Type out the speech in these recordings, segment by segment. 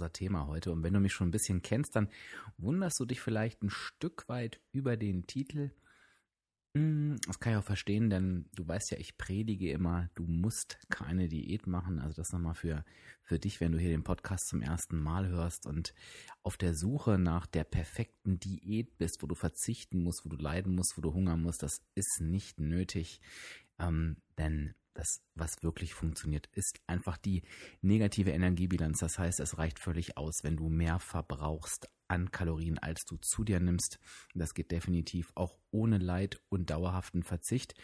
Unser Thema heute. Und wenn du mich schon ein bisschen kennst, dann wunderst du dich vielleicht ein Stück weit über den Titel. Hm, das kann ich auch verstehen, denn du weißt ja, ich predige immer, du musst keine Diät machen. Also das nochmal für, für dich, wenn du hier den Podcast zum ersten Mal hörst und auf der Suche nach der perfekten Diät bist, wo du verzichten musst, wo du leiden musst, wo du hungern musst. Das ist nicht nötig, ähm, denn das, was wirklich funktioniert, ist einfach die negative Energiebilanz. Das heißt, es reicht völlig aus, wenn du mehr verbrauchst an Kalorien, als du zu dir nimmst. Das geht definitiv auch ohne Leid und dauerhaften Verzicht.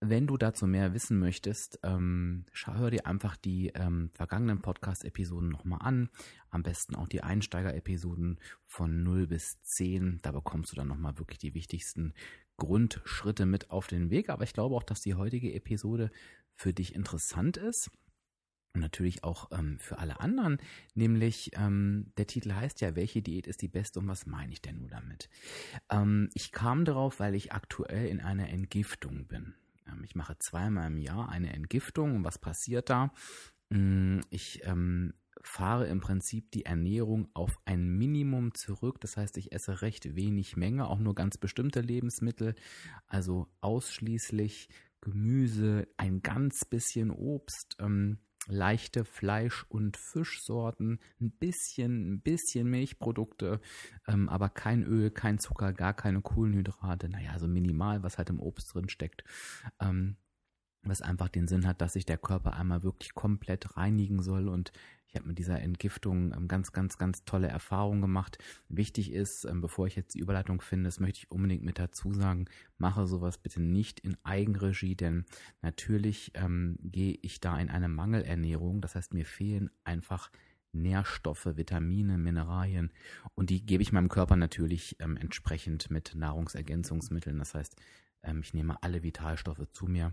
Wenn du dazu mehr wissen möchtest, ähm, hör dir einfach die ähm, vergangenen Podcast-Episoden nochmal an. Am besten auch die Einsteiger-Episoden von 0 bis 10. Da bekommst du dann nochmal wirklich die wichtigsten Grundschritte mit auf den Weg. Aber ich glaube auch, dass die heutige Episode für dich interessant ist. Und natürlich auch ähm, für alle anderen. Nämlich, ähm, der Titel heißt ja, welche Diät ist die beste und was meine ich denn nur damit? Ähm, ich kam darauf, weil ich aktuell in einer Entgiftung bin. Ähm, ich mache zweimal im Jahr eine Entgiftung. Und was passiert da? Mm, ich ähm, fahre im Prinzip die Ernährung auf ein Minimum zurück. Das heißt, ich esse recht wenig Menge, auch nur ganz bestimmte Lebensmittel, also ausschließlich Gemüse, ein ganz bisschen Obst, ähm, leichte Fleisch- und Fischsorten, ein bisschen, ein bisschen Milchprodukte, ähm, aber kein Öl, kein Zucker, gar keine Kohlenhydrate. Naja, so minimal, was halt im Obst drin steckt. Ähm, was einfach den Sinn hat, dass sich der Körper einmal wirklich komplett reinigen soll und ich habe mit dieser Entgiftung ähm, ganz, ganz, ganz tolle Erfahrungen gemacht. Wichtig ist, ähm, bevor ich jetzt die Überleitung finde, das möchte ich unbedingt mit dazu sagen, mache sowas bitte nicht in Eigenregie, denn natürlich ähm, gehe ich da in eine Mangelernährung. Das heißt, mir fehlen einfach Nährstoffe, Vitamine, Mineralien und die gebe ich meinem Körper natürlich ähm, entsprechend mit Nahrungsergänzungsmitteln. Das heißt, ähm, ich nehme alle Vitalstoffe zu mir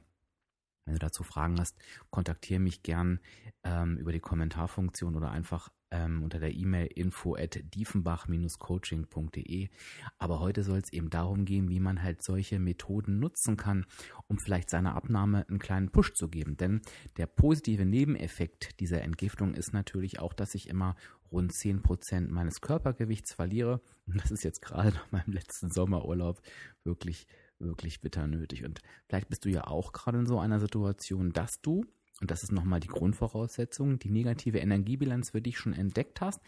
wenn du dazu Fragen hast, kontaktiere mich gern ähm, über die Kommentarfunktion oder einfach ähm, unter der E-Mail info at diefenbach-coaching.de. Aber heute soll es eben darum gehen, wie man halt solche Methoden nutzen kann, um vielleicht seiner Abnahme einen kleinen Push zu geben. Denn der positive Nebeneffekt dieser Entgiftung ist natürlich auch, dass ich immer rund 10% meines Körpergewichts verliere. Und das ist jetzt gerade nach meinem letzten Sommerurlaub wirklich wirklich bitter nötig. Und vielleicht bist du ja auch gerade in so einer Situation, dass du, und das ist nochmal die Grundvoraussetzung, die negative Energiebilanz für dich schon entdeckt hast,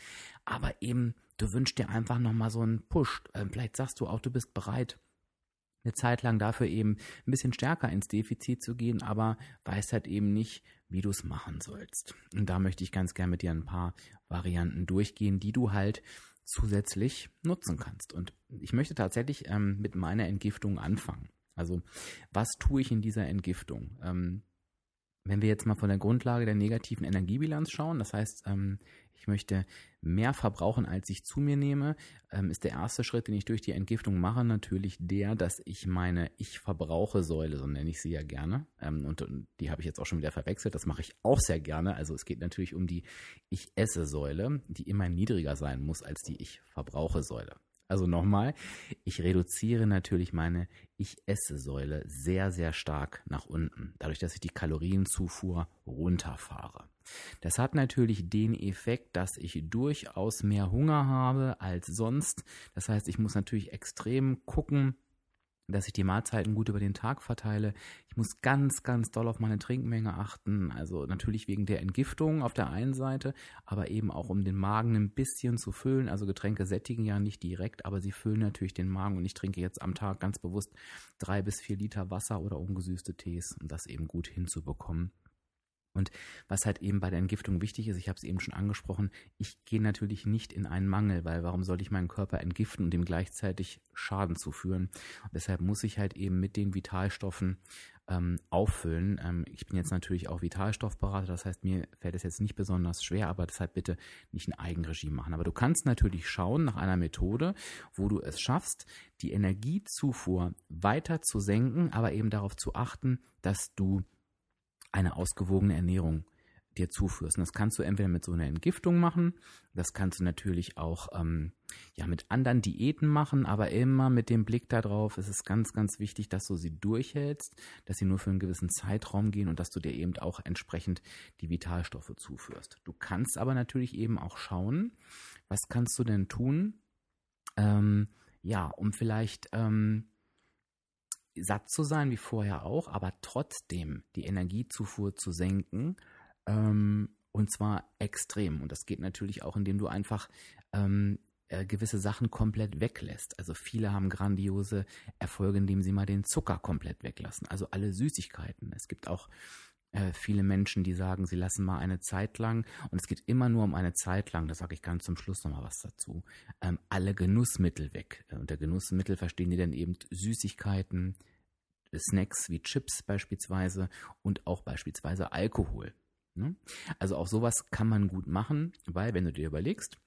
aber eben du wünschst dir einfach nochmal so einen Push. Ähm, vielleicht sagst du auch, du bist bereit, eine Zeit lang dafür eben ein bisschen stärker ins Defizit zu gehen, aber weißt halt eben nicht, wie du es machen sollst. Und da möchte ich ganz gerne mit dir ein paar Varianten durchgehen, die du halt zusätzlich nutzen kannst. Und ich möchte tatsächlich ähm, mit meiner Entgiftung anfangen. Also was tue ich in dieser Entgiftung? Ähm, wenn wir jetzt mal von der Grundlage der negativen Energiebilanz schauen, das heißt, ähm, ich möchte mehr verbrauchen, als ich zu mir nehme, ähm, ist der erste Schritt, den ich durch die Entgiftung mache, natürlich der, dass ich meine Ich-Verbrauche-Säule, so nenne ich sie ja gerne, ähm, und, die habe ich jetzt auch schon wieder verwechselt, das mache ich auch sehr gerne. Also es geht natürlich um die Ich-Esse-Säule, die immer niedriger sein muss als die Ich-Verbrauche-Säule. Also nochmal, ich reduziere natürlich meine Ich-Esse-Säule sehr, sehr stark nach unten, dadurch, dass ich die Kalorienzufuhr runterfahre. Das hat natürlich den Effekt, dass ich durchaus mehr Hunger habe als sonst. Das heißt, ich muss natürlich extrem gucken, dass ich die Mahlzeiten gut über den Tag verteile. Ich muss ganz, ganz doll auf meine Trinkmenge achten. Also natürlich wegen der Entgiftung auf der einen Seite, aber eben auch um den Magen ein bisschen zu füllen. Also Getränke sättigen ja nicht direkt, aber sie füllen natürlich den Magen. Und ich trinke jetzt am Tag ganz bewusst drei bis vier Liter Wasser oder ungesüßte Tees, um das eben gut hinzubekommen. Und was halt eben bei der Entgiftung wichtig ist, ich habe es eben schon angesprochen, ich gehe natürlich nicht in einen Mangel, weil warum soll ich meinen Körper entgiften und ihm gleichzeitig Schaden zuführen? Und deshalb muss ich halt eben mit den Vitalstoffen ähm, auffüllen. Ähm, ich bin jetzt natürlich auch Vitalstoffberater, das heißt, mir fällt es jetzt nicht besonders schwer, aber deshalb bitte nicht ein Eigenregime machen. Aber du kannst natürlich schauen nach einer Methode, wo du es schaffst, die Energiezufuhr weiter zu senken, aber eben darauf zu achten, dass du eine ausgewogene Ernährung dir zuführst. Und das kannst du entweder mit so einer Entgiftung machen, das kannst du natürlich auch ähm, ja mit anderen Diäten machen, aber immer mit dem Blick darauf, ist es ganz, ganz wichtig, dass du sie durchhältst, dass sie nur für einen gewissen Zeitraum gehen und dass du dir eben auch entsprechend die Vitalstoffe zuführst. Du kannst aber natürlich eben auch schauen, was kannst du denn tun, ähm, ja, um vielleicht ähm, satt zu sein wie vorher auch, aber trotzdem die Energiezufuhr zu senken. Ähm, und zwar extrem. Und das geht natürlich auch, indem du einfach ähm, äh, gewisse Sachen komplett weglässt. Also viele haben grandiose Erfolge, indem sie mal den Zucker komplett weglassen. Also alle Süßigkeiten. Es gibt auch äh, viele Menschen, die sagen, sie lassen mal eine Zeit lang, und es geht immer nur um eine Zeit lang, da sage ich ganz zum Schluss nochmal was dazu, ähm, alle Genussmittel weg. Äh, unter Genussmittel verstehen die dann eben Süßigkeiten, Snacks wie Chips beispielsweise und auch beispielsweise Alkohol. Ne? Also auch sowas kann man gut machen, weil wenn du dir überlegst,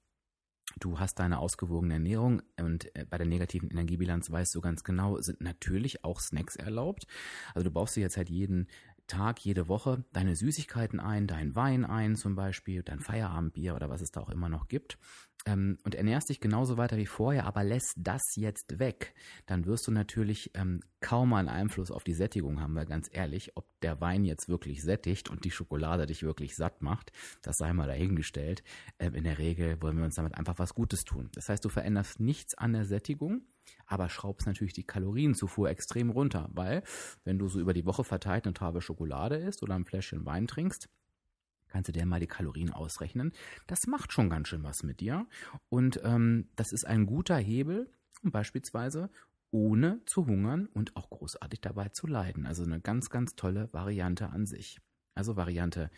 du hast deine ausgewogene Ernährung und äh, bei der negativen Energiebilanz weißt du ganz genau, sind natürlich auch Snacks erlaubt. Also du baust dir jetzt halt jeden Tag, jede Woche deine Süßigkeiten ein, deinen Wein ein zum Beispiel, dein Feierabendbier oder was es da auch immer noch gibt ähm, und ernährst dich genauso weiter wie vorher, aber lässt das jetzt weg, dann wirst du natürlich ähm, kaum einen Einfluss auf die Sättigung haben, weil ganz ehrlich, ob der Wein jetzt wirklich sättigt und die Schokolade dich wirklich satt macht, das sei mal dahingestellt. Ähm, in der Regel wollen wir uns damit einfach was Gutes tun. Das heißt, du veränderst nichts an der Sättigung, aber schraubst natürlich die Kalorienzufuhr extrem runter, weil wenn du so über die Woche verteilt eine Tafel Schokolade isst oder ein Fläschchen Wein trinkst, kannst du dir mal die Kalorien ausrechnen. Das macht schon ganz schön was mit dir. Und ähm, das ist ein guter Hebel, beispielsweise ohne zu hungern und auch großartig dabei zu leiden. Also eine ganz, ganz tolle Variante an sich. Also Variante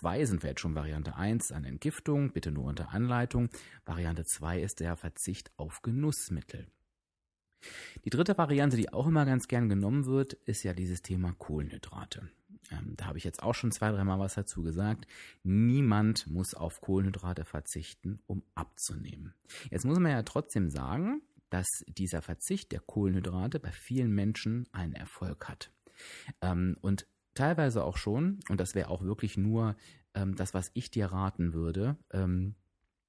2 sind wir jetzt schon Variante 1 an Entgiftung, bitte nur unter Anleitung. Variante 2 ist der Verzicht auf Genussmittel. Die dritte Variante, die auch immer ganz gern genommen wird, ist ja dieses Thema Kohlenhydrate. Ähm, da habe ich jetzt auch schon zwei, dreimal was dazu gesagt. Niemand muss auf Kohlenhydrate verzichten, um abzunehmen. Jetzt muss man ja trotzdem sagen, dass dieser Verzicht der Kohlenhydrate bei vielen Menschen einen Erfolg hat. Ähm, und teilweise auch schon, und das wäre auch wirklich nur ähm, das, was ich dir raten würde, ähm,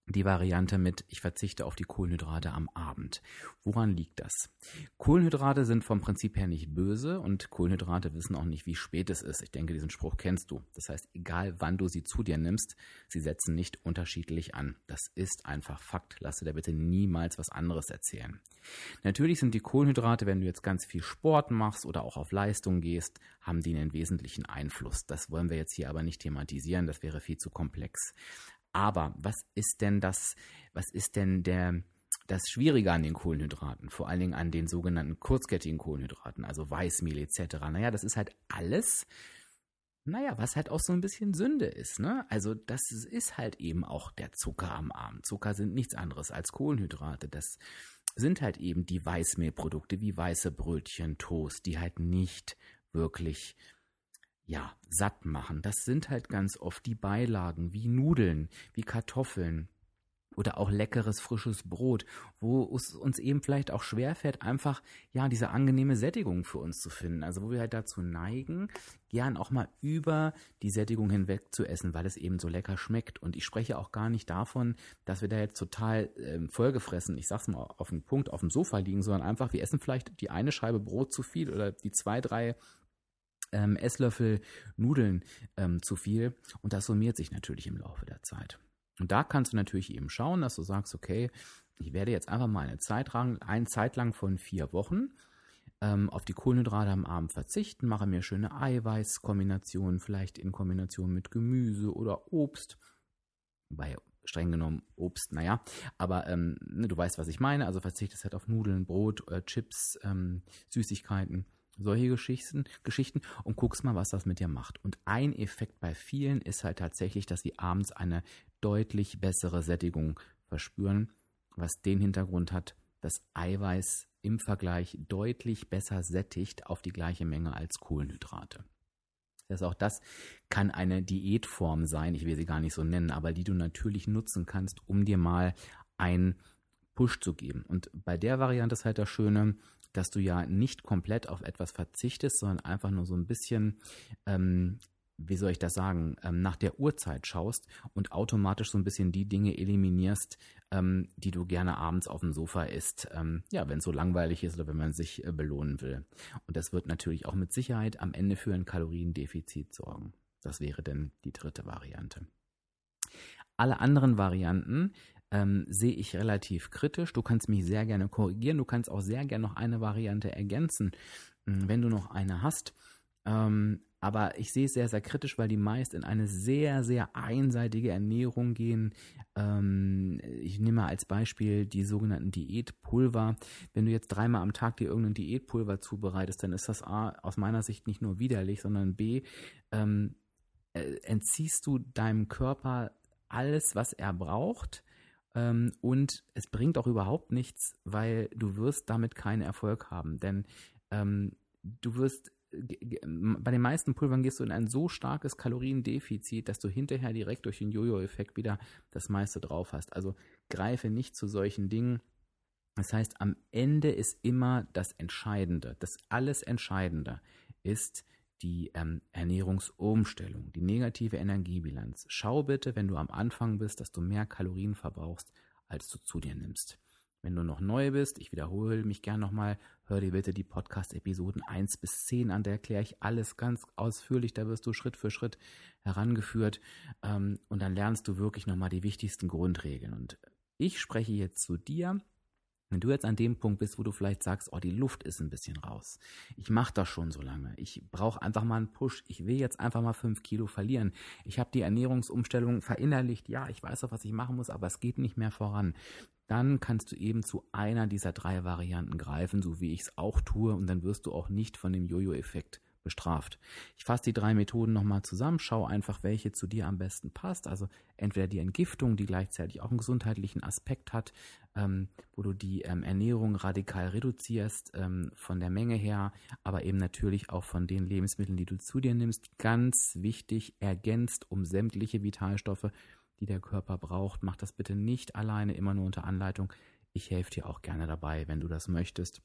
die Variante mit, ich verzichte auf die Kohlenhydrate am Abend. Woran liegt das? Kohlenhydrate sind vom Prinzip her nicht böse und Kohlenhydrate wissen auch nicht, wie spät es ist. Ich denke, diesen Spruch kennst du. Das heißt, egal wann du sie zu dir nimmst, sie setzen nicht unterschiedlich an. Das ist einfach Fakt. Lass dir da bitte niemals was anderes erzählen. Natürlich sind die Kohlenhydrate, wenn du jetzt ganz viel Sport machst oder auch auf Leistung gehst, haben die einen wesentlichen Einfluss. Das wollen wir jetzt hier aber nicht thematisieren. Das wäre viel zu komplex. Aber was ist denn das, was ist denn der, das Schwierige an den Kohlenhydraten, vor allen Dingen an den sogenannten kurzkettigen Kohlenhydraten, also Weißmehl etc. Naja, das ist halt alles, naja, was halt auch so ein bisschen Sünde ist, ne? Also das ist halt eben auch der Zucker am Abend. Zucker sind nichts anderes als Kohlenhydrate. Das sind halt eben die Weißmehlprodukte wie weiße Brötchen, Toast, die halt nicht wirklich ja, satt machen. Das sind halt ganz oft die Beilagen wie Nudeln, wie Kartoffeln oder auch leckeres frisches Brot, wo es uns eben vielleicht auch schwerfällt, einfach ja diese angenehme Sättigung für uns zu finden. Also wo wir halt dazu neigen, gern auch mal über die Sättigung hinweg zu essen, weil es eben so lecker schmeckt. Und ich spreche auch gar nicht davon, dass wir da jetzt total ähm, vollgefressen, ich sag's mal auf den Punkt, auf dem Sofa liegen, sondern einfach, wir essen vielleicht die eine Scheibe Brot zu viel oder die zwei, drei ähm, Esslöffel Nudeln ähm, zu viel und das summiert sich natürlich im Laufe der Zeit. Und da kannst du natürlich eben schauen, dass du sagst, okay, ich werde jetzt einfach mal eine Zeit lang, eine Zeit lang von vier Wochen ähm, auf die Kohlenhydrate am Abend verzichten, mache mir schöne Eiweißkombinationen, vielleicht in Kombination mit Gemüse oder Obst. Bei streng genommen Obst, naja, aber ähm, ne, du weißt, was ich meine. Also verzichtest halt auf Nudeln, Brot, äh, Chips, ähm, Süßigkeiten solche Geschichten, Geschichten und guckst mal, was das mit dir macht. Und ein Effekt bei vielen ist halt tatsächlich, dass sie abends eine deutlich bessere Sättigung verspüren, was den Hintergrund hat, dass Eiweiß im Vergleich deutlich besser sättigt auf die gleiche Menge als Kohlenhydrate. Das auch das kann eine Diätform sein, ich will sie gar nicht so nennen, aber die du natürlich nutzen kannst, um dir mal einen Push zu geben. Und bei der Variante ist halt das Schöne, dass du ja nicht komplett auf etwas verzichtest, sondern einfach nur so ein bisschen ähm, wie soll ich das sagen, ähm, nach der Uhrzeit schaust und automatisch so ein bisschen die Dinge eliminierst, ähm, die du gerne abends auf dem Sofa isst, ähm, ja, wenn es so langweilig ist oder wenn man sich äh, belohnen will. Und das wird natürlich auch mit Sicherheit am Ende für ein Kaloriendefizit sorgen. Das wäre denn die dritte Variante. Alle anderen Varianten ähm, sehe ich relativ kritisch. Du kannst mich sehr gerne korrigieren. Du kannst auch sehr gerne noch eine Variante ergänzen, wenn du noch eine hast. Ähm, aber ich sehe es sehr, sehr kritisch, weil die meist in eine sehr, sehr einseitige Ernährung gehen. Ähm, ich nehme mal als Beispiel die sogenannten Diätpulver. Wenn du jetzt dreimal am Tag dir irgendein Diätpulver zubereitest, dann ist das A, aus meiner Sicht nicht nur widerlich, sondern B, ähm, äh, entziehst du deinem Körper alles, was er braucht. Ähm, und es bringt auch überhaupt nichts, weil du wirst damit keinen Erfolg haben. Denn ähm, du wirst bei den meisten Pulvern gehst du in ein so starkes Kaloriendefizit, dass du hinterher direkt durch den Jojo-Effekt wieder das meiste drauf hast. Also greife nicht zu solchen Dingen. Das heißt, am Ende ist immer das Entscheidende, das alles Entscheidende ist die ähm, Ernährungsumstellung, die negative Energiebilanz. Schau bitte, wenn du am Anfang bist, dass du mehr Kalorien verbrauchst, als du zu dir nimmst. Wenn du noch neu bist, ich wiederhole mich gern nochmal, hör dir bitte die Podcast-Episoden 1 bis 10 an, da erkläre ich alles ganz ausführlich, da wirst du Schritt für Schritt herangeführt ähm, und dann lernst du wirklich nochmal die wichtigsten Grundregeln. Und ich spreche jetzt zu dir, wenn du jetzt an dem Punkt bist, wo du vielleicht sagst, oh, die Luft ist ein bisschen raus. Ich mache das schon so lange. Ich brauche einfach mal einen Push. Ich will jetzt einfach mal fünf Kilo verlieren. Ich habe die Ernährungsumstellung verinnerlicht. Ja, ich weiß auch, was ich machen muss, aber es geht nicht mehr voran dann kannst du eben zu einer dieser drei Varianten greifen, so wie ich es auch tue, und dann wirst du auch nicht von dem Jojo-Effekt bestraft. Ich fasse die drei Methoden nochmal zusammen, schau einfach, welche zu dir am besten passt. Also entweder die Entgiftung, die gleichzeitig auch einen gesundheitlichen Aspekt hat, ähm, wo du die ähm, Ernährung radikal reduzierst ähm, von der Menge her, aber eben natürlich auch von den Lebensmitteln, die du zu dir nimmst, ganz wichtig ergänzt um sämtliche Vitalstoffe die der Körper braucht. Mach das bitte nicht alleine, immer nur unter Anleitung. Ich helfe dir auch gerne dabei, wenn du das möchtest.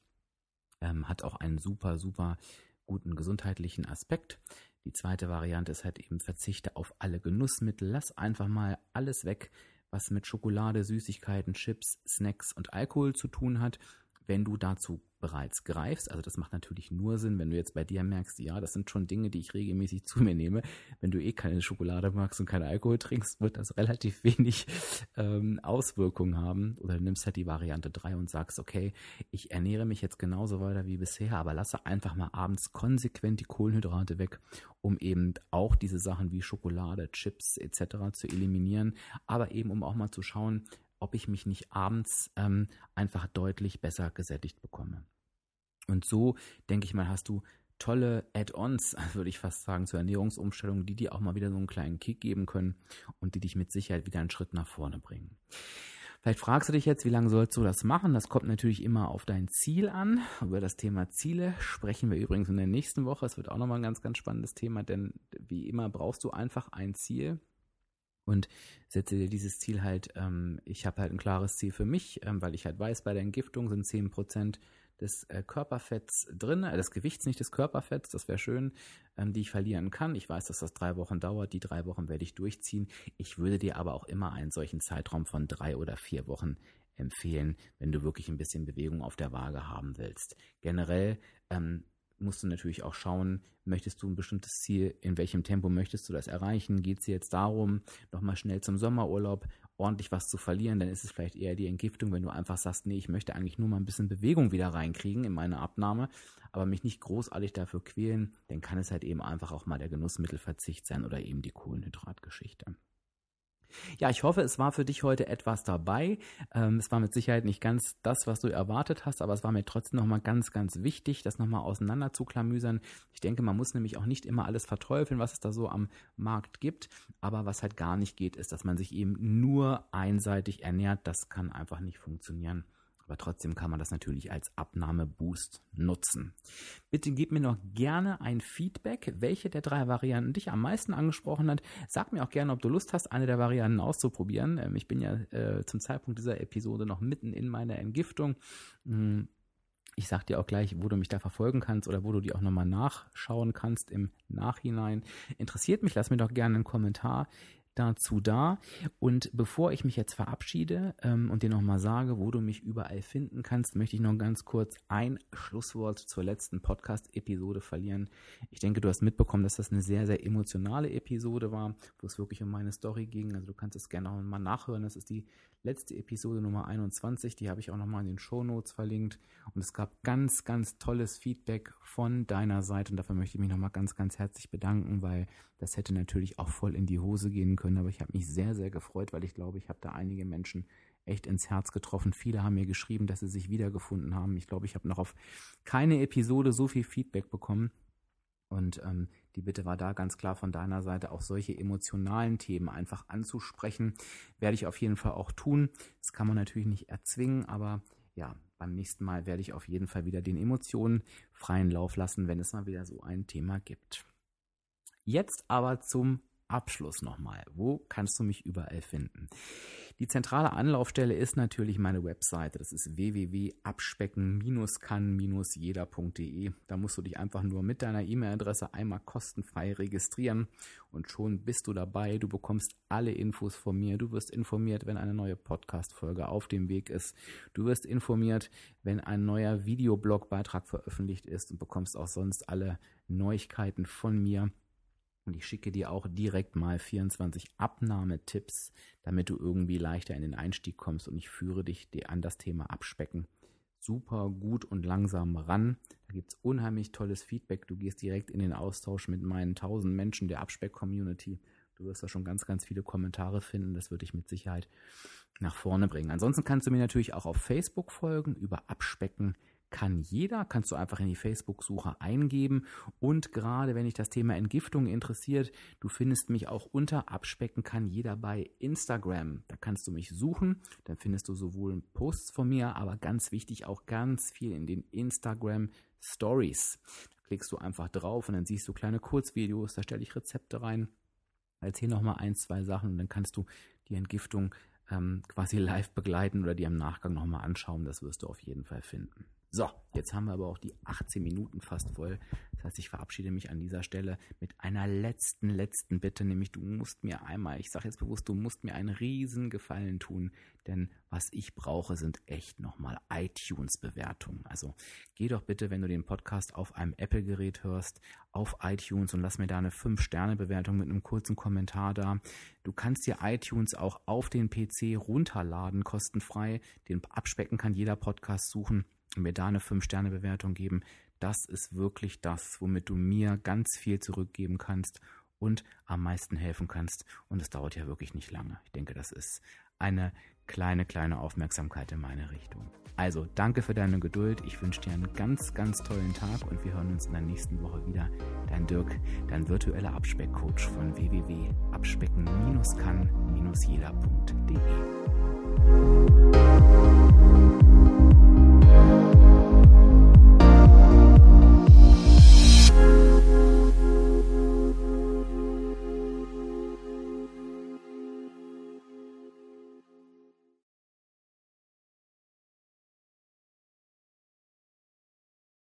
Ähm, hat auch einen super, super guten gesundheitlichen Aspekt. Die zweite Variante ist halt eben Verzichte auf alle Genussmittel. Lass einfach mal alles weg, was mit Schokolade, Süßigkeiten, Chips, Snacks und Alkohol zu tun hat. Wenn du dazu bereits greifst. Also das macht natürlich nur Sinn, wenn du jetzt bei dir merkst, ja, das sind schon Dinge, die ich regelmäßig zu mir nehme. Wenn du eh keine Schokolade magst und keinen Alkohol trinkst, wird das relativ wenig ähm, Auswirkungen haben. Oder du nimmst halt die Variante 3 und sagst, okay, ich ernähre mich jetzt genauso weiter wie bisher, aber lasse einfach mal abends konsequent die Kohlenhydrate weg, um eben auch diese Sachen wie Schokolade, Chips etc. zu eliminieren, aber eben um auch mal zu schauen, ob ich mich nicht abends ähm, einfach deutlich besser gesättigt bekomme. Und so, denke ich mal, hast du tolle Add-ons, würde ich fast sagen, zur Ernährungsumstellung, die dir auch mal wieder so einen kleinen Kick geben können und die dich mit Sicherheit wieder einen Schritt nach vorne bringen. Vielleicht fragst du dich jetzt, wie lange sollst du das machen? Das kommt natürlich immer auf dein Ziel an. Über das Thema Ziele sprechen wir übrigens in der nächsten Woche. Es wird auch nochmal ein ganz, ganz spannendes Thema, denn wie immer brauchst du einfach ein Ziel und setze dir dieses Ziel halt, ähm, ich habe halt ein klares Ziel für mich, ähm, weil ich halt weiß, bei der Entgiftung sind 10% des äh, Körperfetts drin, äh, des Gewichts, nicht des Körperfetts, das wäre schön, ähm, die ich verlieren kann. Ich weiß, dass das drei Wochen dauert, die drei Wochen werde ich durchziehen. Ich würde dir aber auch immer einen solchen Zeitraum von drei oder vier Wochen empfehlen, wenn du wirklich ein bisschen Bewegung auf der Waage haben willst. Generell ähm, musst du natürlich auch schauen, möchtest du ein bestimmtes Ziel, in welchem Tempo möchtest du das erreichen? Geht es jetzt darum, nochmal schnell zum Sommerurlaub ordentlich was zu verlieren, dann ist es vielleicht eher die Entgiftung, wenn du einfach sagst, nee, ich möchte eigentlich nur mal ein bisschen Bewegung wieder reinkriegen in meine Abnahme, aber mich nicht großartig dafür quälen, dann kann es halt eben einfach auch mal der Genussmittelverzicht sein oder eben die Kohlenhydratgeschichte. Ja, ich hoffe, es war für dich heute etwas dabei. Ähm, es war mit Sicherheit nicht ganz das, was du erwartet hast, aber es war mir trotzdem nochmal ganz, ganz wichtig, das nochmal auseinander zu klamüsern. Ich denke, man muss nämlich auch nicht immer alles verteufeln, was es da so am Markt gibt. Aber was halt gar nicht geht, ist, dass man sich eben nur einseitig ernährt. Das kann einfach nicht funktionieren. Aber trotzdem kann man das natürlich als Abnahmeboost nutzen. Bitte gib mir noch gerne ein Feedback, welche der drei Varianten dich am meisten angesprochen hat. Sag mir auch gerne, ob du Lust hast, eine der Varianten auszuprobieren. Ähm, ich bin ja äh, zum Zeitpunkt dieser Episode noch mitten in meiner Entgiftung. Hm, ich sag dir auch gleich, wo du mich da verfolgen kannst oder wo du die auch nochmal nachschauen kannst im Nachhinein. Interessiert mich, lass mir doch gerne einen Kommentar dazu da. Und bevor ich mich jetzt verabschiede ähm, und dir nochmal sage, wo du mich überall finden kannst, möchte ich noch ganz kurz ein Schlusswort zur letzten Podcast-Episode verlieren. Ich denke, du hast mitbekommen, dass das eine sehr, sehr emotionale Episode war, wo es wirklich um meine Story ging. Also du kannst es gerne auch mal nachhören. Das ist die letzte Episode Nummer 21, die habe ich auch nochmal in den Show Notes verlinkt. Und es gab ganz, ganz tolles Feedback von deiner Seite und dafür möchte ich mich nochmal ganz, ganz herzlich bedanken, weil das hätte natürlich auch voll in die Hose gehen können. Aber ich habe mich sehr, sehr gefreut, weil ich glaube, ich habe da einige Menschen echt ins Herz getroffen. Viele haben mir geschrieben, dass sie sich wiedergefunden haben. Ich glaube, ich habe noch auf keine Episode so viel Feedback bekommen. Und ähm, die Bitte war da ganz klar von deiner Seite, auch solche emotionalen Themen einfach anzusprechen. Werde ich auf jeden Fall auch tun. Das kann man natürlich nicht erzwingen, aber ja, beim nächsten Mal werde ich auf jeden Fall wieder den Emotionen freien Lauf lassen, wenn es mal wieder so ein Thema gibt. Jetzt aber zum Abschluss nochmal. Wo kannst du mich überall finden? Die zentrale Anlaufstelle ist natürlich meine Webseite. Das ist www.abspecken-kann-jeder.de. Da musst du dich einfach nur mit deiner E-Mail-Adresse einmal kostenfrei registrieren und schon bist du dabei. Du bekommst alle Infos von mir. Du wirst informiert, wenn eine neue Podcast-Folge auf dem Weg ist. Du wirst informiert, wenn ein neuer Videoblogbeitrag veröffentlicht ist und bekommst auch sonst alle Neuigkeiten von mir. Und ich schicke dir auch direkt mal 24 Abnahmetipps, damit du irgendwie leichter in den Einstieg kommst und ich führe dich an das Thema Abspecken super gut und langsam ran. Da gibt es unheimlich tolles Feedback. Du gehst direkt in den Austausch mit meinen 1000 Menschen der Abspeck-Community. Du wirst da schon ganz, ganz viele Kommentare finden. Das würde ich mit Sicherheit nach vorne bringen. Ansonsten kannst du mir natürlich auch auf Facebook folgen über Abspecken kann jeder, kannst du einfach in die Facebook-Suche eingeben. Und gerade wenn dich das Thema Entgiftung interessiert, du findest mich auch unter Abspecken kann jeder bei Instagram. Da kannst du mich suchen, dann findest du sowohl Posts von mir, aber ganz wichtig auch ganz viel in den Instagram Stories. Da klickst du einfach drauf und dann siehst du kleine Kurzvideos, da stelle ich Rezepte rein. Erzähl noch mal ein, zwei Sachen und dann kannst du die Entgiftung ähm, quasi live begleiten oder dir im Nachgang noch mal anschauen. Das wirst du auf jeden Fall finden. So, jetzt haben wir aber auch die 18 Minuten fast voll. Das heißt, ich verabschiede mich an dieser Stelle mit einer letzten, letzten Bitte, nämlich du musst mir einmal, ich sage jetzt bewusst, du musst mir einen riesen Gefallen tun, denn was ich brauche, sind echt nochmal iTunes-Bewertungen. Also geh doch bitte, wenn du den Podcast auf einem Apple-Gerät hörst, auf iTunes und lass mir da eine 5-Sterne-Bewertung mit einem kurzen Kommentar da. Du kannst dir iTunes auch auf den PC runterladen, kostenfrei. Den Abspecken kann jeder Podcast suchen mir da eine 5-Sterne-Bewertung geben, das ist wirklich das, womit du mir ganz viel zurückgeben kannst und am meisten helfen kannst. Und es dauert ja wirklich nicht lange. Ich denke, das ist eine kleine, kleine Aufmerksamkeit in meine Richtung. Also, danke für deine Geduld. Ich wünsche dir einen ganz, ganz tollen Tag und wir hören uns in der nächsten Woche wieder. Dein Dirk, dein virtueller Abspeckcoach von www.abspecken-kann-jeder.de.